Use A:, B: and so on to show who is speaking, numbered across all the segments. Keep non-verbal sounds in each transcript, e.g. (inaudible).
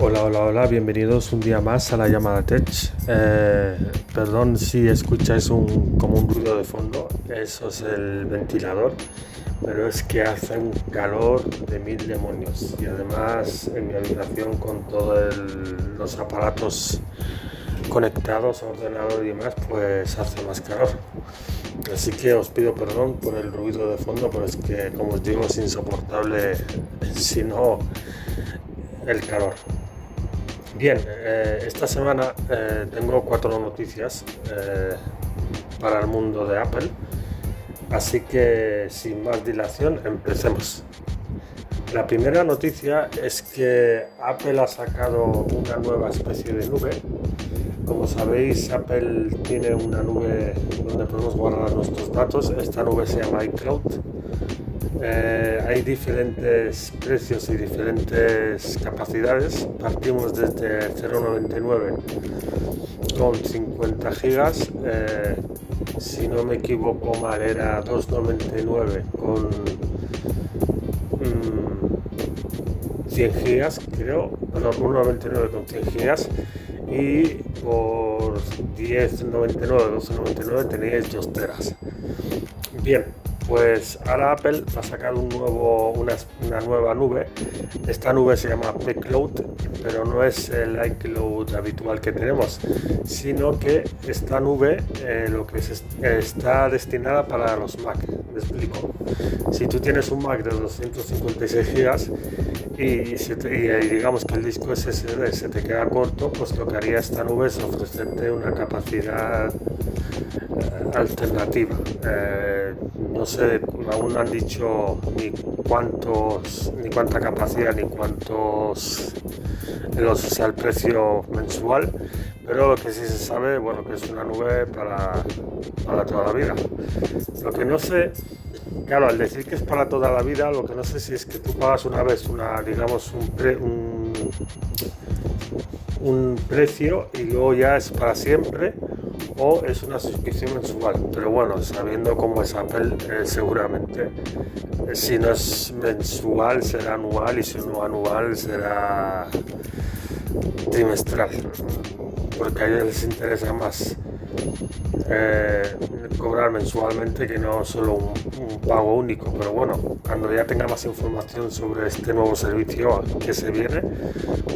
A: Hola, hola, hola, bienvenidos un día más a la llamada Tech. Eh, perdón si escucháis un, como un ruido de fondo, eso es el ventilador, pero es que hace un calor de mil demonios y además en mi habitación con todos los aparatos conectados, ordenador y demás, pues hace más calor. Así que os pido perdón por el ruido de fondo, pero es que, como os digo, es insoportable si no el calor. Bien, eh, esta semana eh, tengo cuatro noticias eh, para el mundo de Apple, así que sin más dilación empecemos. La primera noticia es que Apple ha sacado una nueva especie de nube. Como sabéis, Apple tiene una nube donde podemos guardar nuestros datos. Esta nube se llama iCloud eh, hay diferentes precios y diferentes capacidades. Partimos desde 0,99 con 50 gigas. Eh, si no me equivoco mal, era 2,99 con 100 mm, gigas, creo. Perdón, 1,99 con 100 gigas. Y por 10,99, 12,99 tenéis 2 teras. Bien, pues ahora Apple va a sacar una, nueva nube. Esta nube se llama Cloud, pero no es el iCloud habitual que tenemos, sino que esta nube eh, lo que está destinada para los Mac. Me explico. Si tú tienes un Mac de 256 GB y, digamos que el disco SSD se te queda corto, pues lo que haría esta nube es ofrecerte una capacidad eh, alternativa. Eh, no sé, aún no han dicho ni cuántos, ni cuánta capacidad, ni cuántos, o sea, el precio mensual, pero lo que sí se sabe, bueno, que es una nube para, para toda la vida. Lo que no sé, claro, al decir que es para toda la vida, lo que no sé si es que tú pagas una vez una, digamos, un, un precio y luego ya es para siempre o es una suscripción mensual. Pero bueno, sabiendo cómo es Apple, eh, seguramente eh, si no es mensual será anual y si no anual será trimestral. Porque a ellos les interesa más eh, cobrar mensualmente que no solo un, pago único. Pero bueno, cuando ya tenga más información sobre este nuevo servicio que se viene,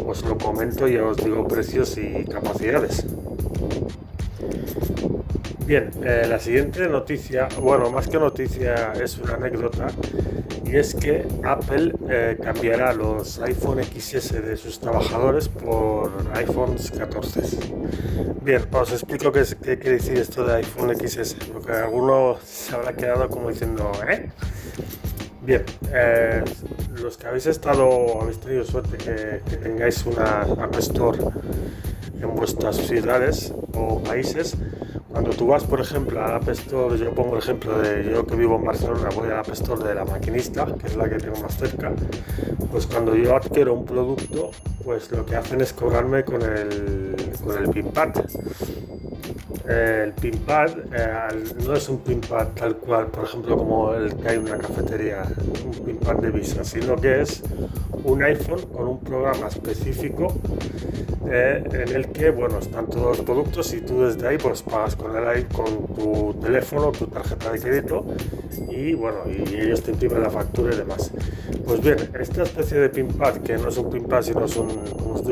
A: os lo comento y os digo precios y capacidades. Bien, eh, la siguiente noticia, bueno, más que noticia es una anécdota, y es que Apple eh, cambiará los iPhone XS de sus trabajadores por iPhones 14. Bien, os explico qué, qué quiere decir esto de iPhone XS, porque alguno se habrá quedado como diciendo, ¿eh? Bien, eh, los que habéis estado, habéis tenido suerte que, tengáis una App Store en vuestras ciudades o países, cuando tú vas, por ejemplo, a App Store, yo pongo el ejemplo de yo que vivo en Barcelona, voy a la App Store de la maquinista, que es la que tengo más cerca, pues cuando yo adquiero un producto, pues lo que hacen es cobrarme con el, con el PinPad. el PinPad eh, no es un PinPad tal cual, por ejemplo, como el que hay en una cafetería, un PinPad de Visa, sino que es un iPhone con un programa específico eh, en el que, bueno, están todos los productos y tú desde ahí pues pagas con, el, con tu teléfono, tu tarjeta de crédito y, bueno, y ellos te imprimen la factura y demás. Pues bien, esta especie de PinPad, que no es un PinPad sino es un,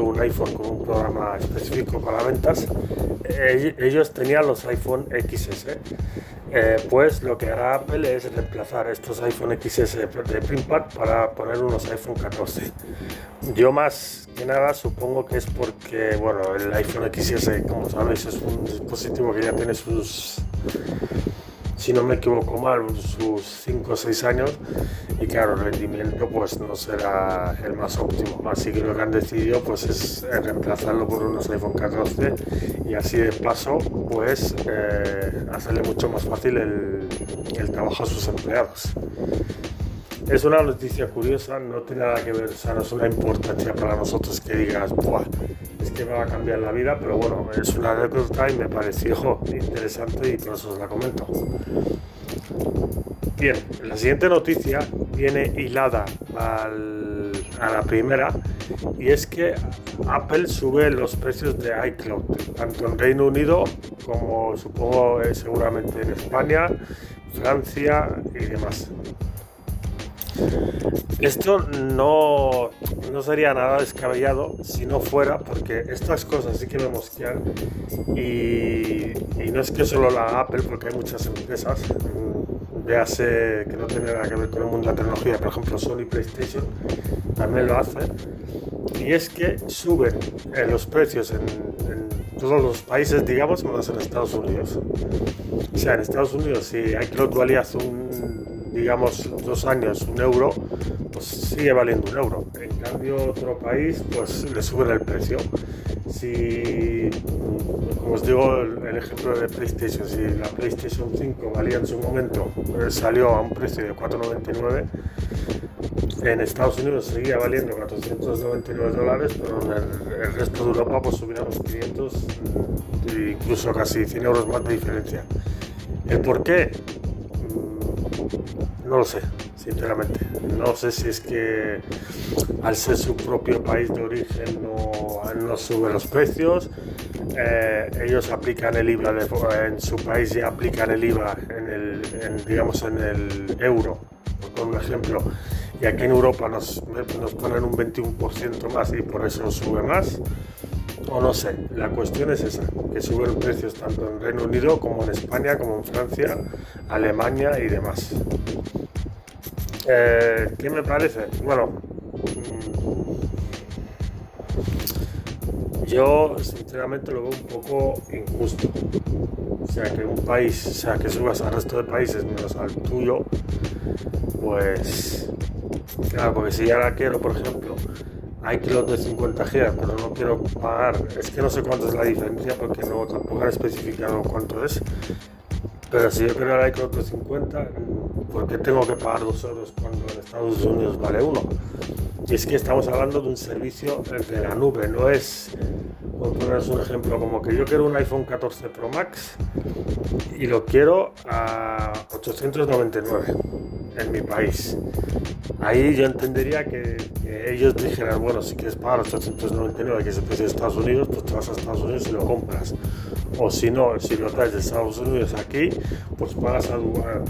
A: un iPhone con un programa específico para ventas, ellos tenían los iPhone XS. Eh, pues lo que hará Apple es reemplazar estos iPhone XS de PinPad para poner unos iPhone 14. Yo más que nada supongo que es porque, bueno, el iPhone XS, como sabéis, es un dispositivo que ya tiene sus si no me equivoco mal, sus 5 o 6 años y claro, el rendimiento pues no será el más óptimo. Así que lo que han decidido pues es reemplazarlo por unos iPhone 14 y así de paso pues eh, hacerle mucho más fácil el, el trabajo a sus empleados. Es una noticia curiosa, no tiene nada que ver, o sea, no es una importancia para nosotros que digas, Buah, es que me va a cambiar la vida, pero bueno, es una anécdota y me pareció interesante y por eso os la comento. Bien, la siguiente noticia viene hilada a la primera y es que Apple sube los precios de iCloud, tanto en Reino Unido como supongo eh, seguramente en España, Francia y demás. Esto no, no, sería nada descabellado si no fuera porque estas cosas sí que me mosquean y, no es que solo la Apple, porque hay muchas empresas que no tiene nada que ver con el mundo de la tecnología, por ejemplo Sony PlayStation también lo hace, y es que suben eh, los precios en, todos los países, digamos, menos en Estados Unidos. O sea, en Estados Unidos, si iCloud valía hace un, digamos, dos años un euro, pues sigue valiendo un euro. En cambio, otro país, pues le suben el precio. Si os digo el, ejemplo de PlayStation, si la PlayStation 5 valía en su momento, eh, salió a un precio de 4,99, en Estados Unidos seguía valiendo 499 dólares, pero en el, resto de Europa pues subía los 500, incluso casi 100 euros más de diferencia. ¿El por qué? No lo sé, sinceramente. No sé si es que al ser su propio país de origen no, no sube los precios, eh, ellos aplican el IVA en su país y aplican el IVA en el, digamos en el euro, por un ejemplo, y aquí en Europa nos, nos ponen un 21% más y por eso sube más. O no sé, la cuestión es esa, que suben precios tanto en Reino Unido como en España, como en Francia, Alemania y demás. Eh, ¿Qué me parece? Bueno, yo sinceramente lo veo un poco injusto. O sea, que un país, o sea, que subas al resto de países menos al tuyo, pues claro, porque si la quiero, por ejemplo, hay kilos de 50 GB, pero no quiero pagar, es que no sé cuánto es la diferencia porque no tampoco han especificado cuánto es. Pero si yo quiero el iCloud de 50, ¿por qué tengo que pagar 2 euros cuando en Estados Unidos vale uno? Y es que estamos hablando de un servicio de la nube, no es, por poneros un ejemplo, como que yo quiero un iPhone 14 Pro Max y lo quiero a 899 en mi país. Ahí yo entendería que, ellos dijeran, bueno, si quieres pagar 899, que es el precio de Estados Unidos, pues te vas a Estados Unidos y lo compras. O si no, si lo traes de Estados Unidos aquí, pues pagas,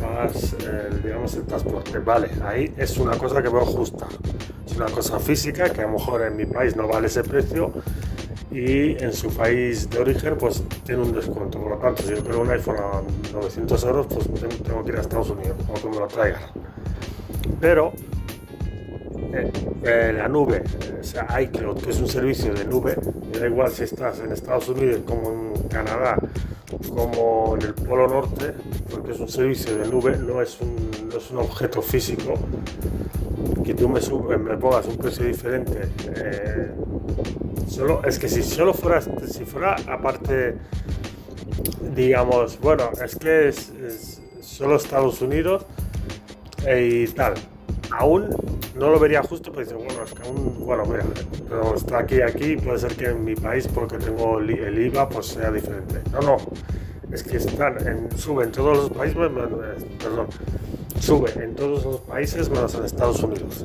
A: pagas el, digamos, el transporte. Vale, ahí es una cosa que veo justa una cosa física que a lo mejor en mi país no vale ese precio y en su país de origen pues tiene un descuento. Por lo tanto, si yo quiero un iPhone a 900 euros, pues tengo que ir a Estados Unidos o que me lo traigan. Pero eh, eh, la nube, o sea, iCloud, que es un servicio de nube, da igual si estás en Estados Unidos como en Canadá, como en el Polo Norte, porque es un servicio de nube, no es un, no es un objeto físico que tú me, me pongas un precio diferente. Eh, solo, es que si solo fuera, si fuera aparte, digamos, bueno, es que es, solo Estados Unidos y tal. Aún no lo vería justo, pero dice, bueno, es que aún, bueno, mira, pero está aquí, aquí, puede ser que en mi país, porque tengo el IVA, pues sea diferente. No, no, es que están en, suben todos los países, perdón, sube en todos los países menos en Estados Unidos.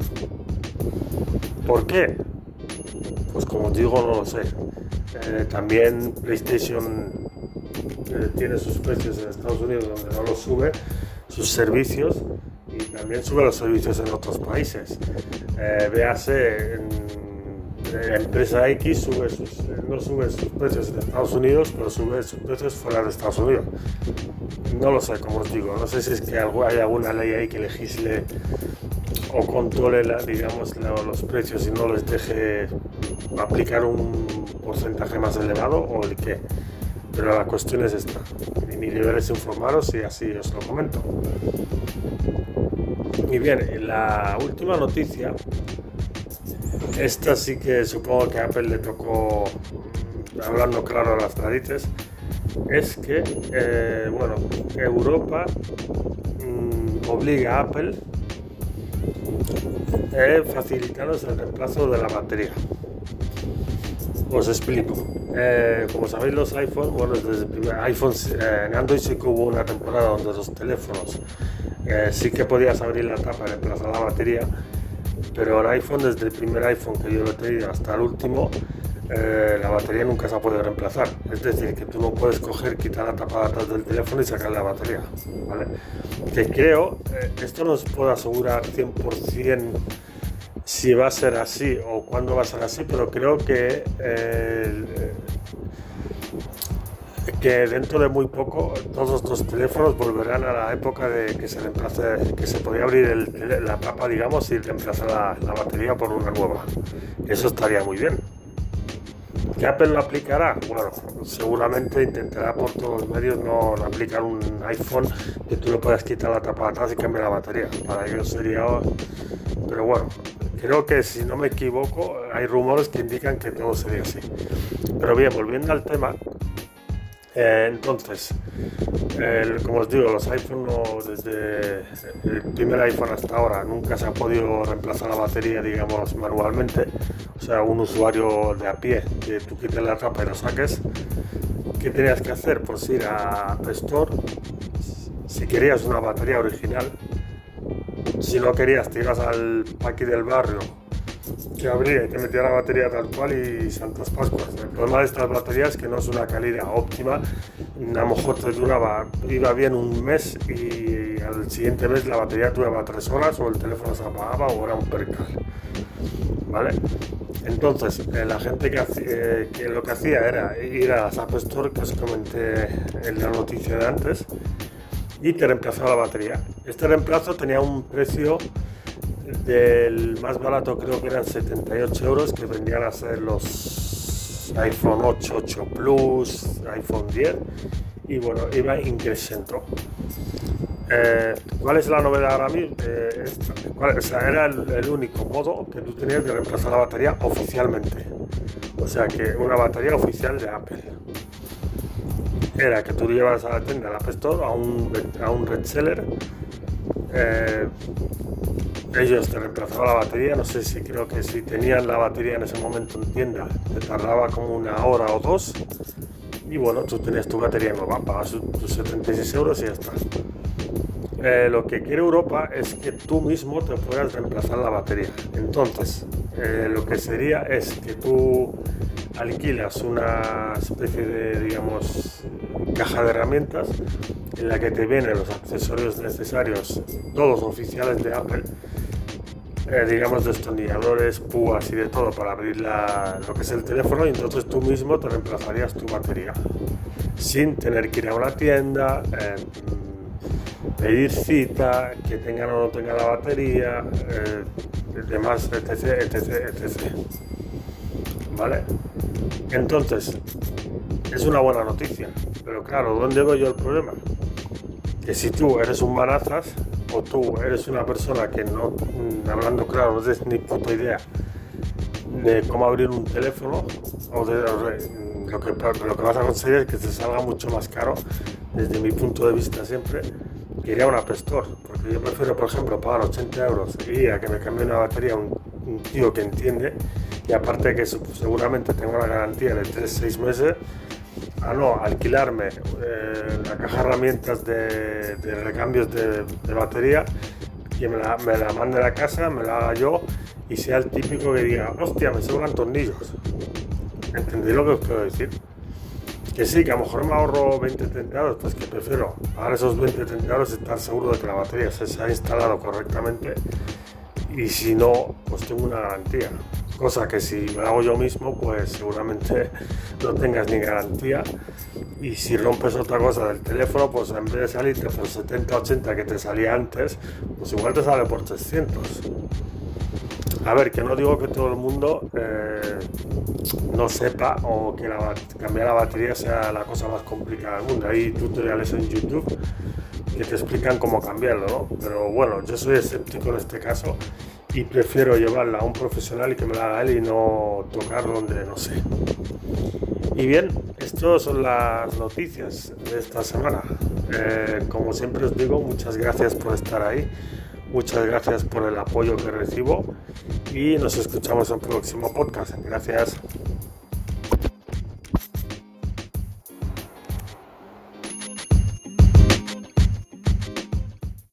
A: ¿Por qué? Pues como digo, no lo sé. Eh, también PlayStation eh, tiene sus precios en Estados Unidos donde no los sube, sus servicios y también sube los servicios en otros países. Eh, véase en empresa X sube sus, no sube sus precios en Estados Unidos, pero sube sus precios fuera de Estados Unidos. No lo sé, como os digo, no sé si es que hay alguna ley ahí que legisle o controle digamos, los precios y no les deje aplicar un porcentaje más elevado o el qué. Pero la cuestión es esta. Y mi deber es informaros y así os lo comento. Y bien, la última noticia esta sí que supongo que a Apple le tocó, hablando claro a las narices, es que, eh, bueno, Europa mm, obliga a Apple eh, facilitarnos el reemplazo de la batería. Os explico. Eh, como sabéis los iPhones, bueno, desde el primer iPhone, eh, en Android sí que hubo una temporada donde los teléfonos eh, sí que podías abrir la tapa y reemplazar la batería, pero en iPhone, desde el primer iPhone que yo lo he tenido hasta el último, la batería nunca se podido reemplazar. Es decir, que tú no puedes coger, quitar la tapa de atrás del teléfono y sacar la batería. ¿vale? Que creo, esto no os puedo asegurar 100% si va a ser así o cuándo va a ser así, pero creo que, eh, que dentro de muy poco todos estos teléfonos volverán a la época de que se reemplace, que se podía abrir la tapa, digamos, y reemplazar la, la, batería por una nueva. Eso estaría muy bien. ¿Que Apple lo aplicará? Bueno, seguramente intentará por todos los medios no, aplicar un iPhone que tú le puedas quitar la tapa atrás y cambiar la batería. Para ellos sería... Pero bueno, creo que si no me equivoco hay rumores que indican que todo sería así. Pero bien, volviendo al tema, eh, entonces, como os digo, los iPhone desde el primer iPhone hasta ahora nunca se ha podido reemplazar la batería, digamos, manualmente. O sea, un usuario de a pie, que tú quites la tapa y la saques. ¿Qué tenías que hacer? Pues ir a App Store. Si querías una batería original, si no querías, te ibas al paqui del barrio que abría y te metía la batería tal cual y Santas Pascuas. El problema de estas baterías es que no es una calidad óptima. A lo mejor te duraba, iba bien un mes y al siguiente mes la batería duraba tres horas o el teléfono se apagaba o era un percal. ¿Vale? Entonces, eh, la gente que, eh, que, lo que hacía era ir a la App Store, que os comenté en la noticia de antes, y te reemplazaba la batería. Este reemplazo tenía un precio del más barato, creo que eran 78 euros, que vendrían a ser los iPhone 8, 8 Plus, iPhone 10, y bueno, iba increciendo. Eh, ¿Cuál es la novedad ahora mismo? Eh, era el, único modo que tú tenías de reemplazar la batería oficialmente. O sea que una batería oficial de Apple era que tú llevas a la tienda, la App Store, a un, a un reseller. Eh, ellos te reemplazaban la batería, no sé si creo que si tenían la batería en ese momento en tienda, te tardaba como una hora o dos. Y bueno, tú tenías tu batería nueva, pagas tus 76 euros y ya está. Eh, lo que quiere Europa es que tú mismo te puedas reemplazar la batería. Entonces, eh, lo que sería es que tú alquilas una especie de, digamos, caja de herramientas en la que te vienen los accesorios necesarios, todos oficiales de Apple, eh, digamos destornilladores, púas y de todo para abrir lo que es el teléfono y entonces tú mismo te reemplazarías tu batería sin tener que ir a una tienda, eh, pedir cita, que tengan o no tengan la batería, eh, demás, etc, etc, etc. ¿Vale? Entonces, es una buena noticia, pero claro, ¿dónde veo yo el problema? Que si tú eres un marazas o tú eres una persona que no, mm, hablando claro, no tienes ni puta idea de cómo abrir un teléfono o de, lo, que, lo que vas a conseguir es que te salga mucho más caro, desde mi punto de vista siempre, que ir a una App porque yo prefiero, por ejemplo, pagar 80 euros y a que me cambie una batería un, un tío que entiende y aparte que seguramente tengo la garantía de 3-6 meses, a no alquilarme eh, la caja de herramientas de, recambios de, batería, que me la, me la mande a la casa, me la haga yo y sea el típico que diga, hostia, me sobran tornillos. ¿Entendéis lo que os quiero decir? Que sí, que a lo mejor me ahorro 20 tentados, pues que prefiero pagar esos 20 tentados y estar seguro de que la batería se ha instalado correctamente y si no, pues tengo una garantía. Cosa que si lo hago yo mismo, pues seguramente (laughs) no tengas ni garantía. Y si rompes otra cosa del teléfono, pues en vez de salirte por 70-80 que te salía antes, pues igual te sale por 300. A ver, que no digo que todo el mundo eh, no sepa o que cambiar la batería sea la cosa más complicada del mundo. Hay tutoriales en YouTube que te explican cómo cambiarlo, ¿no? Pero bueno, yo soy escéptico en este caso y prefiero llevarla a un profesional y que me la haga él y no tocar donde no sé. Y bien, estas son las noticias de esta semana. Eh, como siempre os digo, muchas gracias por estar ahí, muchas gracias por el apoyo que recibo y nos escuchamos en el próximo podcast. Gracias.